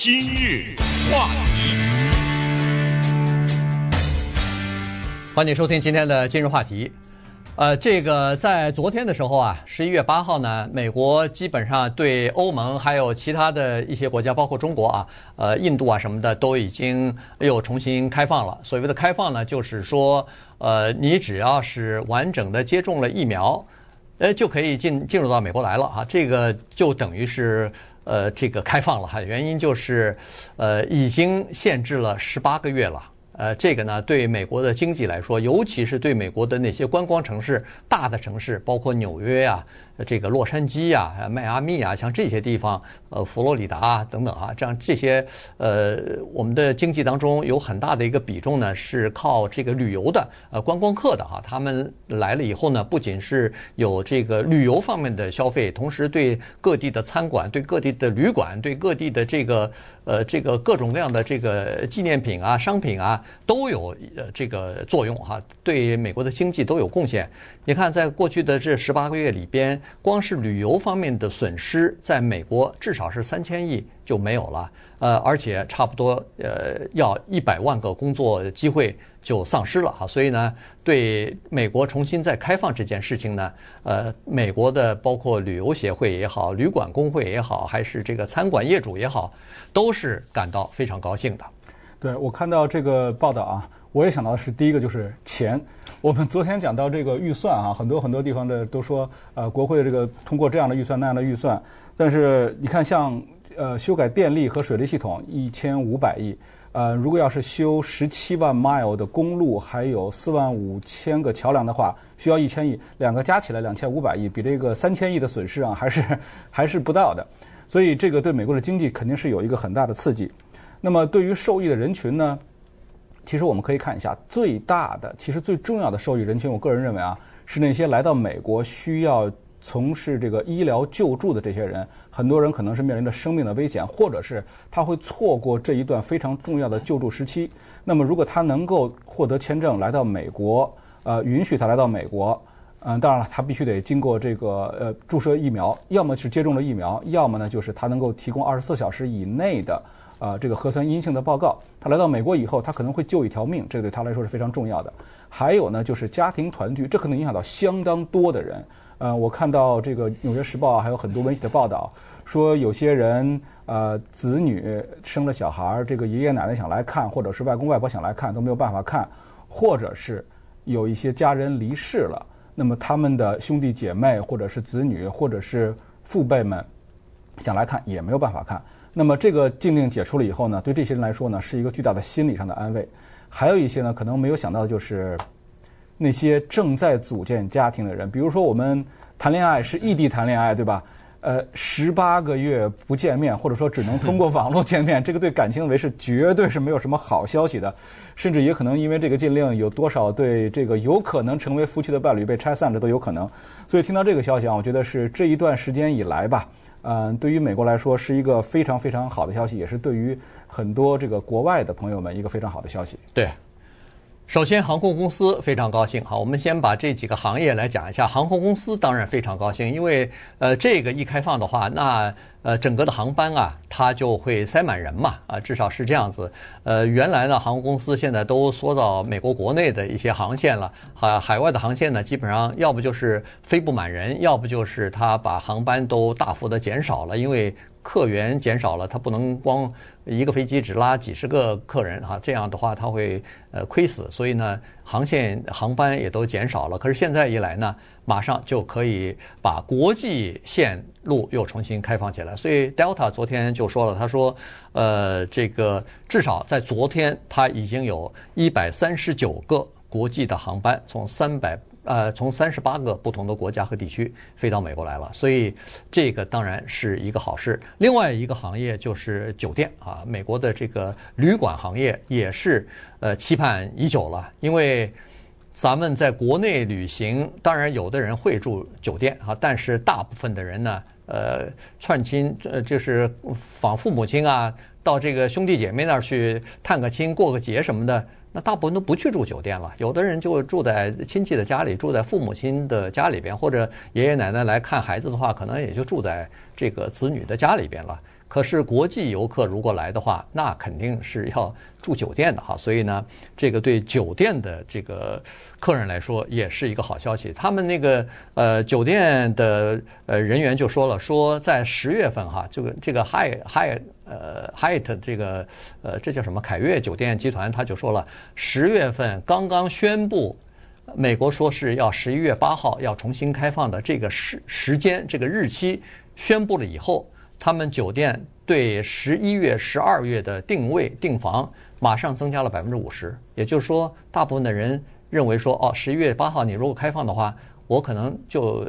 今日话题，欢迎收听今天的今日话题。呃，这个在昨天的时候啊，十一月八号呢，美国基本上对欧盟还有其他的一些国家，包括中国啊、呃印度啊什么的，都已经又重新开放了。所谓的开放呢，就是说，呃，你只要是完整的接种了疫苗，呃，就可以进进入到美国来了哈。这个就等于是呃这个开放了哈。原因就是，呃，已经限制了十八个月了。呃，这个呢，对美国的经济来说，尤其是对美国的那些观光城市、大的城市，包括纽约呀。这个洛杉矶啊，迈阿密啊，像这些地方，呃，佛罗里达啊等等啊，这样这些呃，我们的经济当中有很大的一个比重呢，是靠这个旅游的呃观光客的哈。他们来了以后呢，不仅是有这个旅游方面的消费，同时对各地的餐馆、对各地的旅馆、对各地的这个呃这个各种各样的这个纪念品啊、商品啊，都有呃这个作用哈，对美国的经济都有贡献。你看，在过去的这十八个月里边。光是旅游方面的损失，在美国至少是三千亿就没有了，呃，而且差不多呃要一百万个工作机会就丧失了哈，所以呢，对美国重新再开放这件事情呢，呃，美国的包括旅游协会也好，旅馆工会也好，还是这个餐馆业主也好，都是感到非常高兴的。对，我看到这个报道啊，我也想到是第一个就是钱。我们昨天讲到这个预算啊，很多很多地方的都说，呃，国会这个通过这样的预算那样的预算，但是你看像呃修改电力和水利系统一千五百亿，呃，如果要是修十七万 mile 的公路，还有四万五千个桥梁的话，需要一千亿，两个加起来两千五百亿，比这个三千亿的损失啊还是还是不到的，所以这个对美国的经济肯定是有一个很大的刺激。那么对于受益的人群呢？其实我们可以看一下，最大的、其实最重要的受益人群，我个人认为啊，是那些来到美国需要从事这个医疗救助的这些人。很多人可能是面临着生命的危险，或者是他会错过这一段非常重要的救助时期。那么，如果他能够获得签证来到美国，呃，允许他来到美国，嗯、当然了，他必须得经过这个呃注射疫苗，要么是接种了疫苗，要么呢就是他能够提供二十四小时以内的。啊，这个核酸阴性的报告，他来到美国以后，他可能会救一条命，这对他来说是非常重要的。还有呢，就是家庭团聚，这可能影响到相当多的人。呃，我看到这个《纽约时报》，还有很多媒体的报道，说有些人呃子女生了小孩，这个爷爷奶奶想来看，或者是外公外婆想来看，都没有办法看，或者是有一些家人离世了，那么他们的兄弟姐妹，或者是子女，或者是父辈们想来看，也没有办法看。那么这个禁令解除了以后呢，对这些人来说呢，是一个巨大的心理上的安慰。还有一些呢，可能没有想到的就是那些正在组建家庭的人，比如说我们谈恋爱是异地谈恋爱，对吧？呃，十八个月不见面，或者说只能通过网络见面，这个对感情维是绝对是没有什么好消息的。甚至也可能因为这个禁令，有多少对这个有可能成为夫妻的伴侣被拆散，这都有可能。所以听到这个消息啊，我觉得是这一段时间以来吧。嗯，对于美国来说是一个非常非常好的消息，也是对于很多这个国外的朋友们一个非常好的消息。对，首先航空公司非常高兴。好，我们先把这几个行业来讲一下。航空公司当然非常高兴，因为呃，这个一开放的话，那。呃，整个的航班啊，它就会塞满人嘛，啊，至少是这样子。呃，原来呢，航空公司现在都缩到美国国内的一些航线了，海海外的航线呢，基本上要不就是飞不满人，要不就是它把航班都大幅的减少了，因为。客源减少了，他不能光一个飞机只拉几十个客人哈，这样的话他会呃亏死，所以呢，航线航班也都减少了。可是现在一来呢，马上就可以把国际线路又重新开放起来。所以 Delta 昨天就说了，他说，呃，这个至少在昨天，他已经有一百三十九个国际的航班从三百。呃，从三十八个不同的国家和地区飞到美国来了，所以这个当然是一个好事。另外一个行业就是酒店啊，美国的这个旅馆行业也是呃期盼已久了，因为咱们在国内旅行，当然有的人会住酒店啊，但是大部分的人呢，呃，串亲呃就是访父母亲啊，到这个兄弟姐妹那儿去探个亲、过个节什么的。那大部分都不去住酒店了，有的人就住在亲戚的家里，住在父母亲的家里边，或者爷爷奶奶来看孩子的话，可能也就住在这个子女的家里边了。可是国际游客如果来的话，那肯定是要住酒店的哈。所以呢，这个对酒店的这个客人来说也是一个好消息。他们那个呃酒店的呃人员就说了，说在十月份哈，这个这个 Hyatt Hyatt 呃 Hyatt 这个呃这叫什么凯悦酒店集团他就说了，十月份刚刚宣布。美国说是要十一月八号要重新开放的这个时时间，这个日期宣布了以后，他们酒店对十一月、十二月的定位订房马上增加了百分之五十。也就是说，大部分的人认为说，哦，十一月八号你如果开放的话，我可能就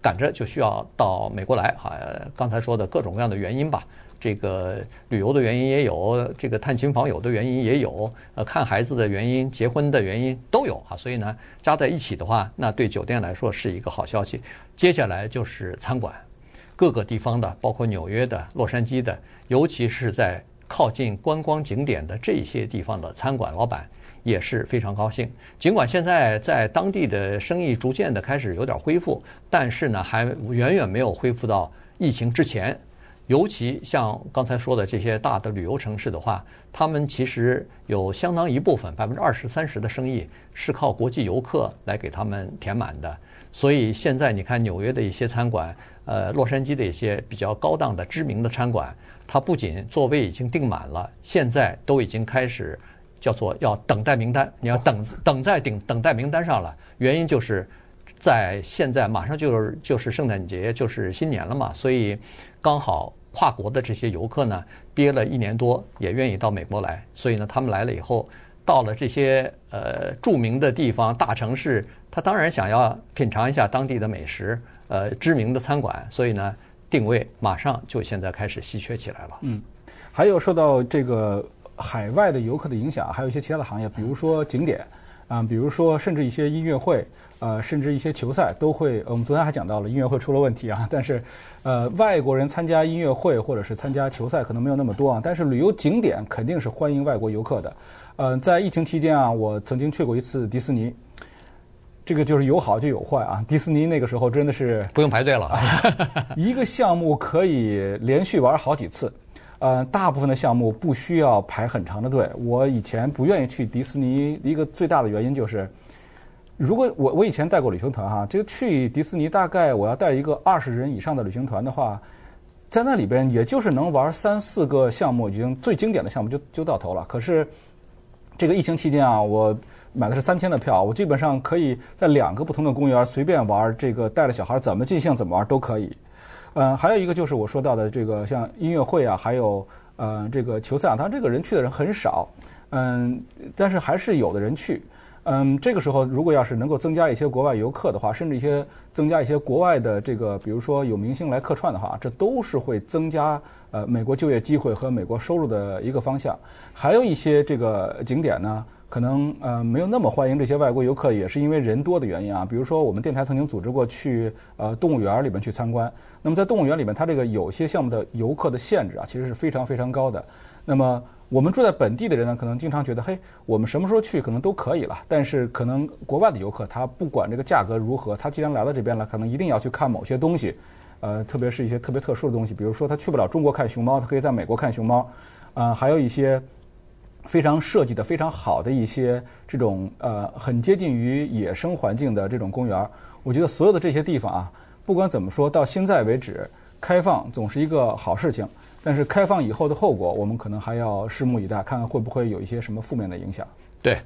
赶着就需要到美国来啊。刚才说的各种各样的原因吧。这个旅游的原因也有，这个探亲访友的原因也有，呃，看孩子的原因、结婚的原因都有哈。所以呢，加在一起的话，那对酒店来说是一个好消息。接下来就是餐馆，各个地方的，包括纽约的、洛杉矶的，尤其是在靠近观光景点的这些地方的餐馆老板也是非常高兴。尽管现在在当地的生意逐渐的开始有点恢复，但是呢，还远远没有恢复到疫情之前。尤其像刚才说的这些大的旅游城市的话，他们其实有相当一部分百分之二十三十的生意是靠国际游客来给他们填满的。所以现在你看纽约的一些餐馆，呃，洛杉矶的一些比较高档的知名的餐馆，它不仅座位已经订满了，现在都已经开始叫做要等待名单，你要等等在等等待名单上了。原因就是在现在马上就是就是圣诞节，就是新年了嘛，所以。刚好跨国的这些游客呢，憋了一年多，也愿意到美国来，所以呢，他们来了以后，到了这些呃著名的地方、大城市，他当然想要品尝一下当地的美食，呃，知名的餐馆，所以呢，定位马上就现在开始稀缺起来了。嗯，还有受到这个海外的游客的影响，还有一些其他的行业，比如说景点。啊，比如说，甚至一些音乐会，呃，甚至一些球赛都会。我们昨天还讲到了音乐会出了问题啊，但是，呃，外国人参加音乐会或者是参加球赛可能没有那么多啊，但是旅游景点肯定是欢迎外国游客的。呃，在疫情期间啊，我曾经去过一次迪士尼，这个就是有好就有坏啊。迪士尼那个时候真的是不用排队了，一个项目可以连续玩好几次。呃，大部分的项目不需要排很长的队。我以前不愿意去迪士尼，一个最大的原因就是，如果我我以前带过旅行团哈，这个去迪士尼大概我要带一个二十人以上的旅行团的话，在那里边也就是能玩三四个项目，已经最经典的项目就就到头了。可是这个疫情期间啊，我买的是三天的票，我基本上可以在两个不同的公园随便玩，这个带着小孩怎么尽兴怎么玩都可以。嗯，还有一个就是我说到的这个像音乐会啊，还有呃这个球赛啊，当然这个人去的人很少，嗯，但是还是有的人去。嗯，这个时候如果要是能够增加一些国外游客的话，甚至一些增加一些国外的这个，比如说有明星来客串的话，这都是会增加呃美国就业机会和美国收入的一个方向。还有一些这个景点呢。可能呃没有那么欢迎这些外国游客，也是因为人多的原因啊。比如说，我们电台曾经组织过去呃动物园里面去参观。那么在动物园里面，它这个有些项目的游客的限制啊，其实是非常非常高的。那么我们住在本地的人呢，可能经常觉得，嘿，我们什么时候去可能都可以了。但是可能国外的游客，他不管这个价格如何，他既然来到这边了，可能一定要去看某些东西，呃，特别是一些特别特殊的东西，比如说他去不了中国看熊猫，他可以在美国看熊猫，啊、呃，还有一些。非常设计的非常好的一些这种呃很接近于野生环境的这种公园，我觉得所有的这些地方啊，不管怎么说，到现在为止，开放总是一个好事情。但是开放以后的后果，我们可能还要拭目以待，看看会不会有一些什么负面的影响。对，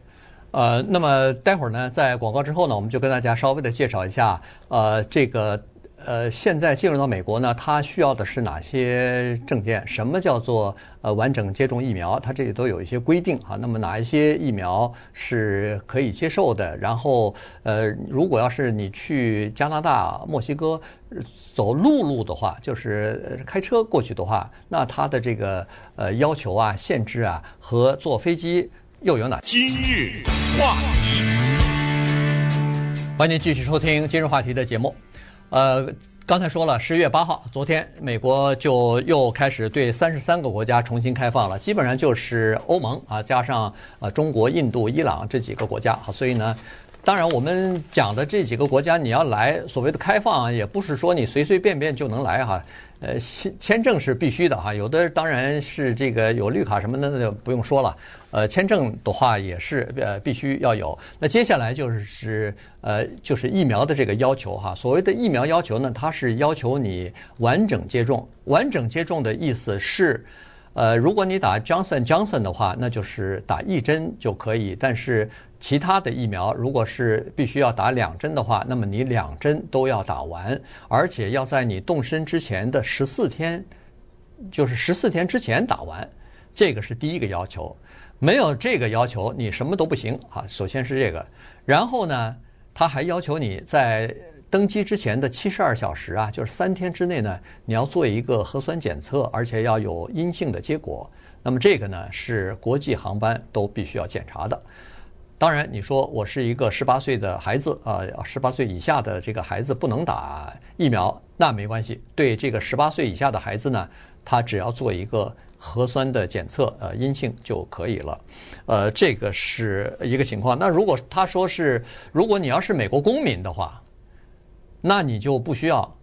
呃，那么待会儿呢，在广告之后呢，我们就跟大家稍微的介绍一下，呃，这个。呃，现在进入到美国呢，它需要的是哪些证件？什么叫做呃完整接种疫苗？它这里都有一些规定啊。那么哪一些疫苗是可以接受的？然后呃，如果要是你去加拿大、墨西哥走陆路的话，就是开车过去的话，那它的这个呃要求啊、限制啊，和坐飞机又有哪？今日话题，欢迎继续收听今日话题的节目。呃，刚才说了，十一月八号，昨天美国就又开始对三十三个国家重新开放了，基本上就是欧盟啊，加上呃中国、印度、伊朗这几个国家。好，所以呢，当然，我们讲的这几个国家，你要来所谓的开放，啊也不是说你随随便便就能来哈。呃，签签证是必须的哈，有的当然是这个有绿卡什么的，那就不用说了。呃，签证的话也是呃必须要有。那接下来就是呃就是疫苗的这个要求哈。所谓的疫苗要求呢，它是要求你完整接种。完整接种的意思是，呃，如果你打 Johnson Johnson 的话，那就是打一针就可以。但是其他的疫苗，如果是必须要打两针的话，那么你两针都要打完，而且要在你动身之前的十四天，就是十四天之前打完，这个是第一个要求。没有这个要求，你什么都不行啊。首先是这个，然后呢，他还要求你在登机之前的七十二小时啊，就是三天之内呢，你要做一个核酸检测，而且要有阴性的结果。那么这个呢，是国际航班都必须要检查的。当然，你说我是一个十八岁的孩子啊，十八岁以下的这个孩子不能打疫苗，那没关系。对这个十八岁以下的孩子呢，他只要做一个核酸的检测，呃，阴性就可以了。呃，这个是一个情况。那如果他说是，如果你要是美国公民的话，那你就不需要，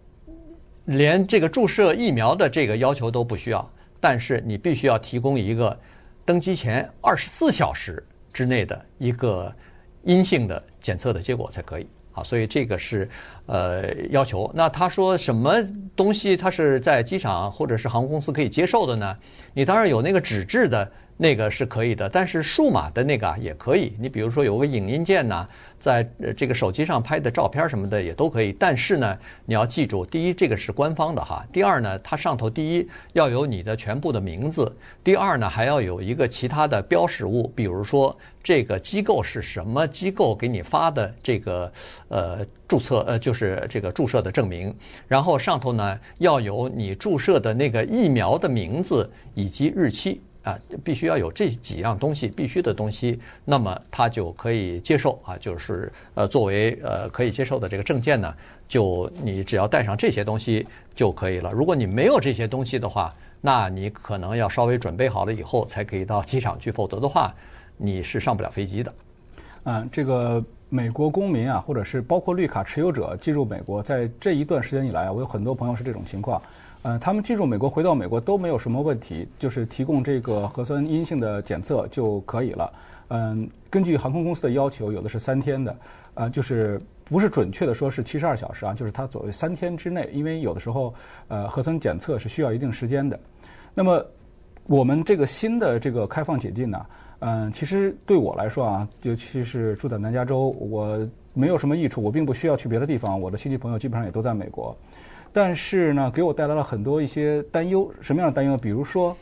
连这个注射疫苗的这个要求都不需要，但是你必须要提供一个登机前二十四小时。之内的一个阴性的检测的结果才可以啊，所以这个是呃要求。那他说什么东西他是在机场或者是航空公司可以接受的呢？你当然有那个纸质的。那个是可以的，但是数码的那个也可以。你比如说有个影音件呐，在这个手机上拍的照片什么的也都可以。但是呢，你要记住，第一，这个是官方的哈；第二呢，它上头第一要有你的全部的名字；第二呢，还要有一个其他的标识物，比如说这个机构是什么机构给你发的这个呃注册呃就是这个注射的证明。然后上头呢要有你注射的那个疫苗的名字以及日期。啊，必须要有这几样东西，必须的东西，那么他就可以接受啊，就是呃，作为呃可以接受的这个证件呢，就你只要带上这些东西就可以了。如果你没有这些东西的话，那你可能要稍微准备好了以后才可以到机场去，否则的话你是上不了飞机的。嗯，这个美国公民啊，或者是包括绿卡持有者进入美国，在这一段时间以来啊，我有很多朋友是这种情况。呃，他们进入美国，回到美国都没有什么问题，就是提供这个核酸阴性的检测就可以了。嗯，根据航空公司的要求，有的是三天的，呃，就是不是准确的说是七十二小时啊，就是它所谓三天之内，因为有的时候呃核酸检测是需要一定时间的。那么我们这个新的这个开放解禁呢，嗯，其实对我来说啊，尤其是住在南加州，我没有什么益处，我并不需要去别的地方，我的亲戚朋友基本上也都在美国。但是呢，给我带来了很多一些担忧。什么样的担忧？比如说，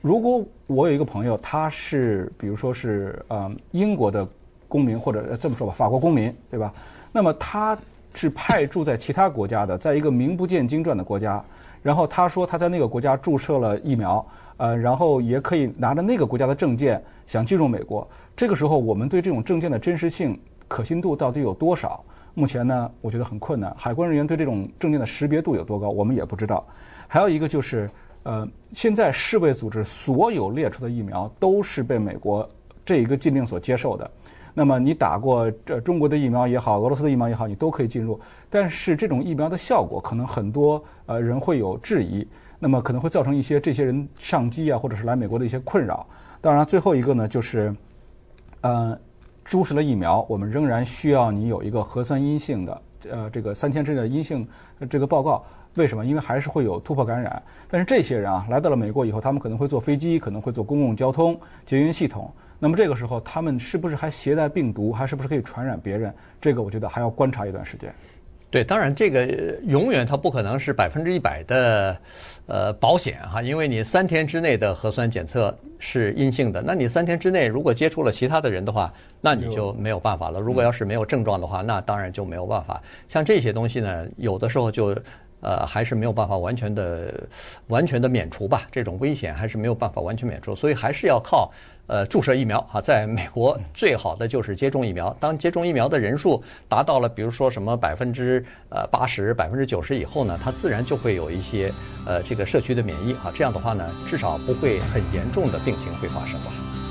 如果我有一个朋友，他是比如说是呃英国的公民，或者这么说吧，法国公民，对吧？那么他是派驻在其他国家的，在一个名不见经传的国家，然后他说他在那个国家注射了疫苗，呃，然后也可以拿着那个国家的证件想进入美国。这个时候，我们对这种证件的真实性、可信度到底有多少？目前呢，我觉得很困难。海关人员对这种证件的识别度有多高，我们也不知道。还有一个就是，呃，现在世卫组织所有列出的疫苗都是被美国这一个禁令所接受的。那么你打过这中国的疫苗也好，俄罗斯的疫苗也好，你都可以进入。但是这种疫苗的效果，可能很多呃人会有质疑，那么可能会造成一些这些人上机啊，或者是来美国的一些困扰。当然，最后一个呢，就是，呃。注射了疫苗，我们仍然需要你有一个核酸阴性的，呃，这个三天之内的阴性这个报告。为什么？因为还是会有突破感染。但是这些人啊，来到了美国以后，他们可能会坐飞机，可能会坐公共交通、捷运系统。那么这个时候，他们是不是还携带病毒，还是不是可以传染别人？这个我觉得还要观察一段时间。对，当然这个永远它不可能是百分之一百的，呃，保险哈，因为你三天之内的核酸检测是阴性的，那你三天之内如果接触了其他的人的话，那你就没有办法了。如果要是没有症状的话，那当然就没有办法。像这些东西呢，有的时候就。呃，还是没有办法完全的、完全的免除吧。这种危险还是没有办法完全免除，所以还是要靠呃注射疫苗啊。在美国，最好的就是接种疫苗。当接种疫苗的人数达到了，比如说什么百分之呃八十、百分之九十以后呢，它自然就会有一些呃这个社区的免疫啊。这样的话呢，至少不会很严重的病情会发生吧。